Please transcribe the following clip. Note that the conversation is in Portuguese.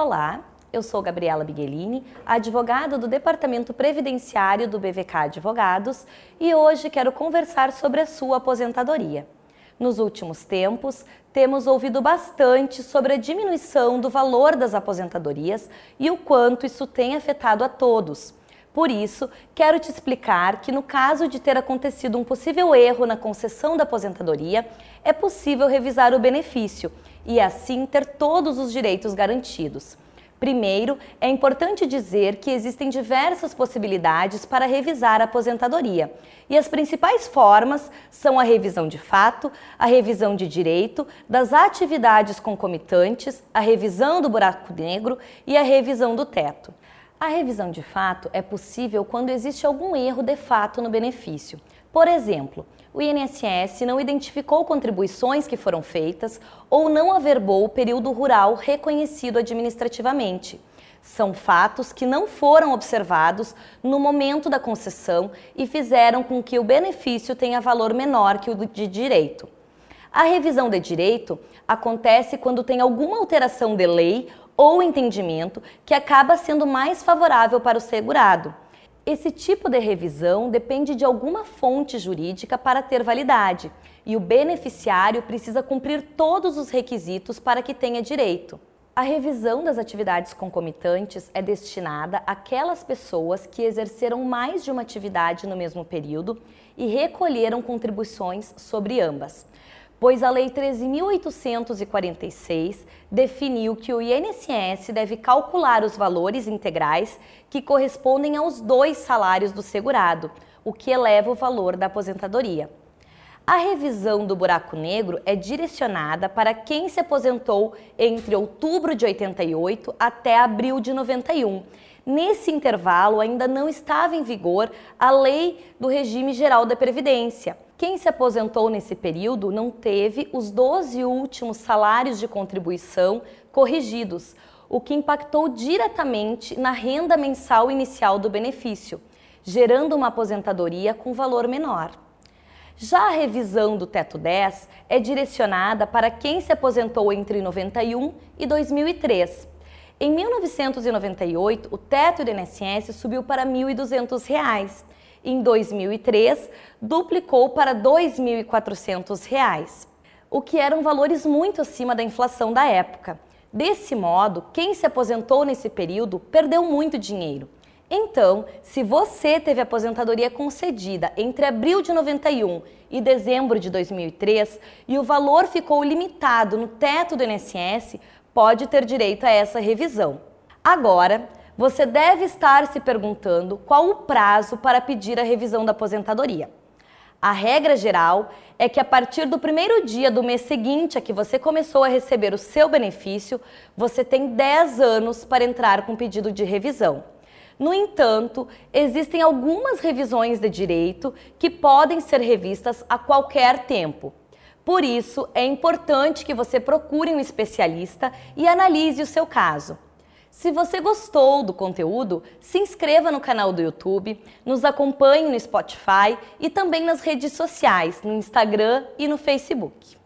Olá, eu sou Gabriela Biguelini, advogada do Departamento Previdenciário do BVK Advogados e hoje quero conversar sobre a sua aposentadoria. Nos últimos tempos, temos ouvido bastante sobre a diminuição do valor das aposentadorias e o quanto isso tem afetado a todos. Por isso, quero te explicar que, no caso de ter acontecido um possível erro na concessão da aposentadoria, é possível revisar o benefício e, assim, ter todos os direitos garantidos. Primeiro, é importante dizer que existem diversas possibilidades para revisar a aposentadoria, e as principais formas são a revisão de fato, a revisão de direito, das atividades concomitantes, a revisão do buraco negro e a revisão do teto. A revisão de fato é possível quando existe algum erro de fato no benefício. Por exemplo, o INSS não identificou contribuições que foram feitas ou não averbou o período rural reconhecido administrativamente. São fatos que não foram observados no momento da concessão e fizeram com que o benefício tenha valor menor que o de direito. A revisão de direito acontece quando tem alguma alteração de lei ou entendimento que acaba sendo mais favorável para o segurado. Esse tipo de revisão depende de alguma fonte jurídica para ter validade e o beneficiário precisa cumprir todos os requisitos para que tenha direito. A revisão das atividades concomitantes é destinada àquelas pessoas que exerceram mais de uma atividade no mesmo período e recolheram contribuições sobre ambas pois a Lei 13.846 definiu que o INSS deve calcular os valores integrais que correspondem aos dois salários do segurado, o que eleva o valor da aposentadoria. A revisão do buraco negro é direcionada para quem se aposentou entre outubro de 88 até abril de 91. Nesse intervalo ainda não estava em vigor a Lei do Regime Geral da Previdência quem se aposentou nesse período não teve os 12 últimos salários de contribuição corrigidos, o que impactou diretamente na renda mensal inicial do benefício, gerando uma aposentadoria com valor menor. Já a revisão do teto 10 é direcionada para quem se aposentou entre 91 e 2003. Em 1998, o teto do INSS subiu para R$ 1.200 em 2003, duplicou para R$ 2.400, o que eram valores muito acima da inflação da época. Desse modo, quem se aposentou nesse período perdeu muito dinheiro. Então, se você teve aposentadoria concedida entre abril de 91 e dezembro de 2003 e o valor ficou limitado no teto do INSS, pode ter direito a essa revisão. Agora, você deve estar se perguntando qual o prazo para pedir a revisão da aposentadoria. A regra geral é que a partir do primeiro dia do mês seguinte a que você começou a receber o seu benefício, você tem 10 anos para entrar com pedido de revisão. No entanto, existem algumas revisões de direito que podem ser revistas a qualquer tempo. Por isso, é importante que você procure um especialista e analise o seu caso. Se você gostou do conteúdo, se inscreva no canal do YouTube, nos acompanhe no Spotify e também nas redes sociais, no Instagram e no Facebook.